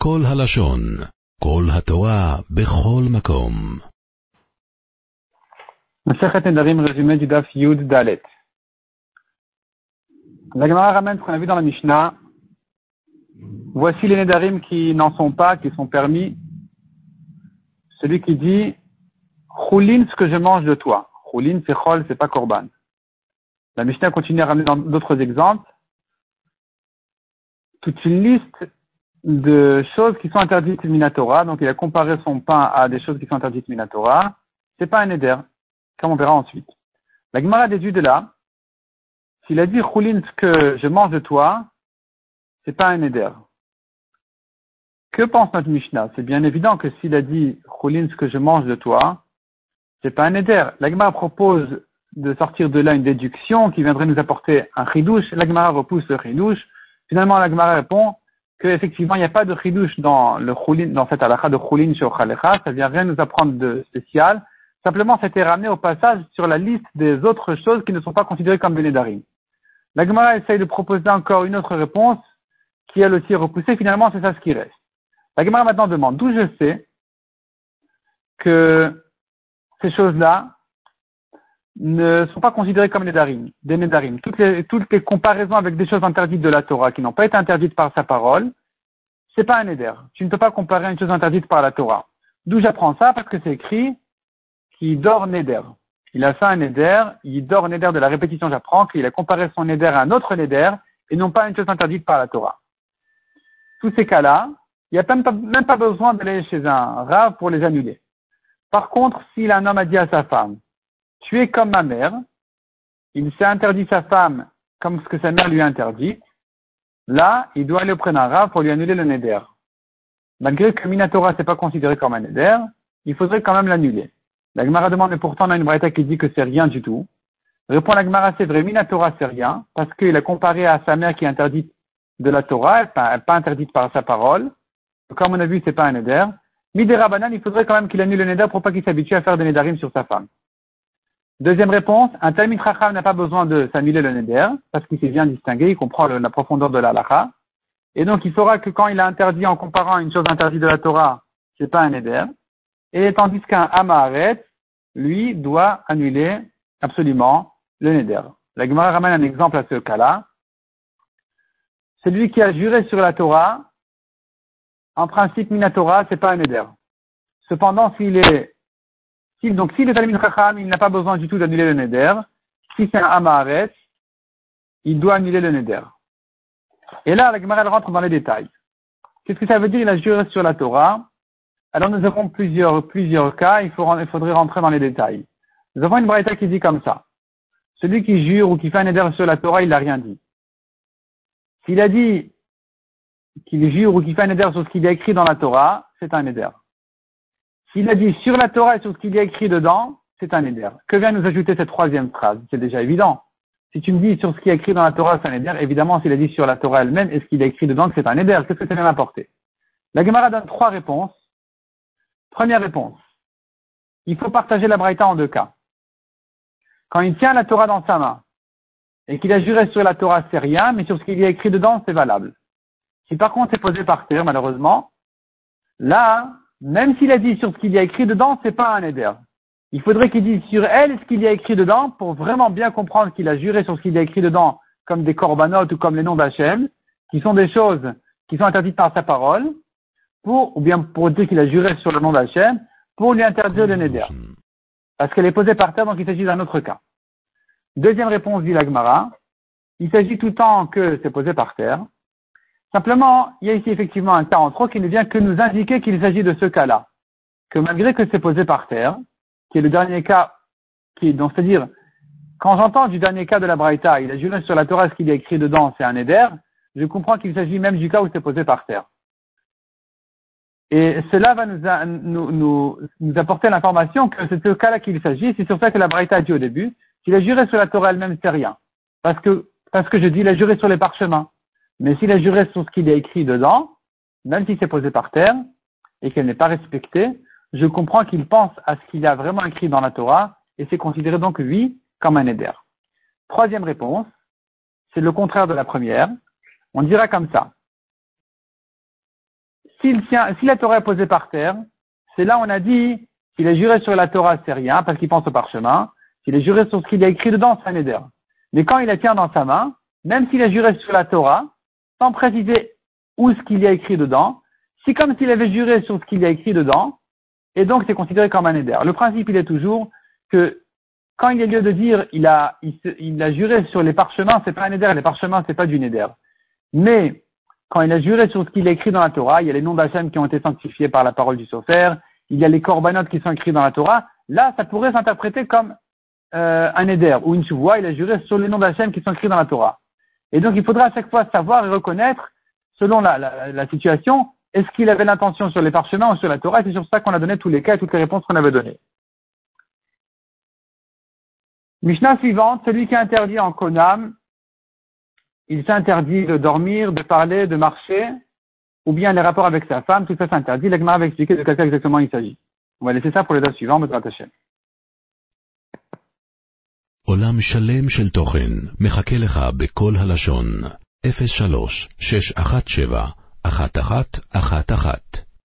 כל הלשון, כל התורה, בכל מקום. Masechet Nedarim, résumé du Daf Yud Dalet. La Gemara ramène ce qu'on a vu dans la Mishnah. Voici les Nedarim qui n'en sont pas, qui sont permis. Celui qui dit Choulin ce que je mange de toi. Choulin, c'est Chol, c'est pas Korban. La Mishnah continue à ramener dans d'autres exemples. Toute une liste de choses qui sont interdites Minatora. Donc il a comparé son pain à des choses qui sont interdites Minatora. C'est pas un Neder comme on verra ensuite. La Gemara déduit de là, s'il a dit Choulin ce que je mange de toi, c'est pas un éder. Que pense notre Mishnah? C'est bien évident que s'il a dit Choulin ce que je mange de toi, c'est pas un éder. La Gemara propose de sortir de là une déduction qui viendrait nous apporter un chidouche. La Gemara repousse le chidouche. Finalement, la Gemara répond qu'effectivement, il n'y a pas de chidouche dans le choulin, dans cette halakha de choulin chez Ochalecha. Ça vient rien nous apprendre de spécial. Simplement, c'était ramené au passage sur la liste des autres choses qui ne sont pas considérées comme Benedarim. La Gemara essaye de proposer encore une autre réponse qui elle aussi est repoussée. Finalement, c'est ça ce qui reste. La Gemara maintenant demande d'où je sais que ces choses-là ne sont pas considérées comme Nedarim, des Nedarim. Toutes les, les comparaisons avec des choses interdites de la Torah qui n'ont pas été interdites par sa parole, c'est pas un Neder. Tu ne peux pas comparer une chose interdite par la Torah. D'où j'apprends ça? Parce que c'est écrit qui dort Neder. Il a fait un Neder, il dort Neder de la répétition, j'apprends qu'il a comparé son Neder à un autre Neder et non pas une chose interdite par la Torah. Tous ces cas-là, il n'y a même pas, même pas besoin d'aller chez un rave pour les annuler. Par contre, si un homme a dit à sa femme, tu es comme ma mère, il s'est interdit sa femme comme ce que sa mère lui a interdit, là, il doit aller auprès d'un rave pour lui annuler le Neder. Malgré que Minatora n'est pas considéré comme un Neder, il faudrait quand même l'annuler. La Gemara demande, mais pourtant on a une braïta qui dit que c'est rien du tout. Répond la Gemara, c'est vrai, Minatora c'est rien, parce qu'il a comparé à sa mère qui est interdite de la Torah, pas, pas interdite par sa parole. Comme on a vu, c'est pas un neder. Midera Banan, il faudrait quand même qu'il annule le neder pour pas qu'il s'habitue à faire des nedarim sur sa femme. Deuxième réponse, un Talmid Chacham n'a pas besoin de s'annuler le neder, parce qu'il s'est bien distingué, il comprend la profondeur de la lacha. Et donc, il saura que quand il a interdit en comparant une chose interdite de la Torah, c'est pas un neder. Et tandis qu'un Amaharet, lui, doit annuler absolument le Neder. La Gemara ramène un exemple à ce cas-là. Celui qui a juré sur la Torah, en principe, Minatora, c'est pas un Neder. Cependant, s'il est, donc s'il est Talmud Chacham, il n'a pas besoin du tout d'annuler le Neder. Si c'est un Amaharet, il doit annuler le Neder. Et là, la Gemara, elle rentre dans les détails. Qu'est-ce que ça veut dire? Il a juré sur la Torah. Alors nous avons plusieurs, plusieurs cas, il, faudrait rentrer dans les détails. Nous avons une braïta qui dit comme ça. Celui qui jure ou qui fait un éder sur la Torah, il n'a rien dit. S'il a dit qu'il jure ou qu'il fait un éder sur ce qu'il a écrit dans la Torah, c'est un éder. S'il a dit sur la Torah et sur ce qu'il y a écrit dedans, c'est un éder. Que vient nous ajouter cette troisième phrase? C'est déjà évident. Si tu me dis sur ce qui est écrit dans la Torah, c'est un éder, évidemment, s'il a dit sur la Torah elle-même et ce qu'il a écrit dedans, c'est un éder. Qu'est-ce que ça vient m'apporter? La Gemara donne trois réponses Première réponse. Il faut partager la Braïta en deux cas. Quand il tient la Torah dans sa main et qu'il a juré sur la Torah, c'est rien, mais sur ce qu'il y a écrit dedans, c'est valable. Si par contre c'est posé par terre, malheureusement, là, même s'il a dit sur ce qu'il y a écrit dedans, c'est pas un éder. Il faudrait qu'il dise sur elle ce qu'il y a écrit dedans pour vraiment bien comprendre qu'il a juré sur ce qu'il y a écrit dedans, comme des corbanotes ou comme les noms d'Hachem, qui sont des choses qui sont interdites par sa parole, pour, ou bien pour dire qu'il a juré sur le nom d'Hachem, pour lui interdire le Neder. Parce qu'elle est posée par terre, donc il s'agit d'un autre cas. Deuxième réponse dit l'Agmara. Il s'agit tout le temps que c'est posé par terre. Simplement, il y a ici effectivement un cas en trop qui ne vient que nous indiquer qu'il s'agit de ce cas-là. Que malgré que c'est posé par terre, qui est le dernier cas, qui donc c'est-à-dire, quand j'entends du dernier cas de la Braïta, il a juré sur la Torah ce qu'il y a écrit dedans, c'est un éder, je comprends qu'il s'agit même du cas où c'est posé par terre. Et cela va nous, apporter l'information que c'est ce cas-là qu'il s'agit. C'est sur ça que la Braïta a dit au début. S'il a juré sur la Torah elle-même, c'est rien. Parce que, parce que je dis, il a juré sur les parchemins. Mais s'il a juré sur ce qu'il a écrit dedans, même si c'est posé par terre, et qu'elle n'est pas respectée, je comprends qu'il pense à ce qu'il a vraiment écrit dans la Torah, et c'est considéré donc, oui, comme un éder. Troisième réponse, c'est le contraire de la première. On dira comme ça s'il tient, si la Torah est posée par terre, c'est là on a dit s'il est juré sur la Torah, c'est rien, parce qu'il pense au parchemin. S'il est juré sur ce qu'il a écrit dedans, c'est un éder. Mais quand il la tient dans sa main, même s'il est juré sur la Torah, sans préciser où ce qu'il y a écrit dedans, c'est comme s'il avait juré sur ce qu'il y a écrit dedans, et donc c'est considéré comme un éder. Le principe, il est toujours que quand il y a lieu de dire il a, il, a juré sur les parchemins, c'est pas un éder, les parchemins, c'est pas du néder. Mais quand il a juré sur ce qu'il a écrit dans la Torah, il y a les noms d'Hachem qui ont été sanctifiés par la parole du Sofer, il y a les corbanotes qui sont écrits dans la Torah, là, ça pourrait s'interpréter comme euh, un éder ou une souvoie, il a juré sur les noms d'Hachem qui sont écrits dans la Torah. Et donc, il faudra à chaque fois savoir et reconnaître, selon la, situation, est-ce qu'il avait l'intention sur les parchemins ou sur la Torah, c'est sur ça qu'on a donné tous les cas et toutes les réponses qu'on avait données. Mishnah suivante, celui qui interdit en Konam, il s'interdit de dormir, de parler, de marcher, ou bien les rapports avec sa femme, tout ça s'interdit. L'Agmara va expliquer de quel cas exactement il s'agit. On va laisser ça pour les dates suivantes, Bezrat Hashem. עולם שלם של תוכן מחכה לך בכל הלשון, 03 617 1111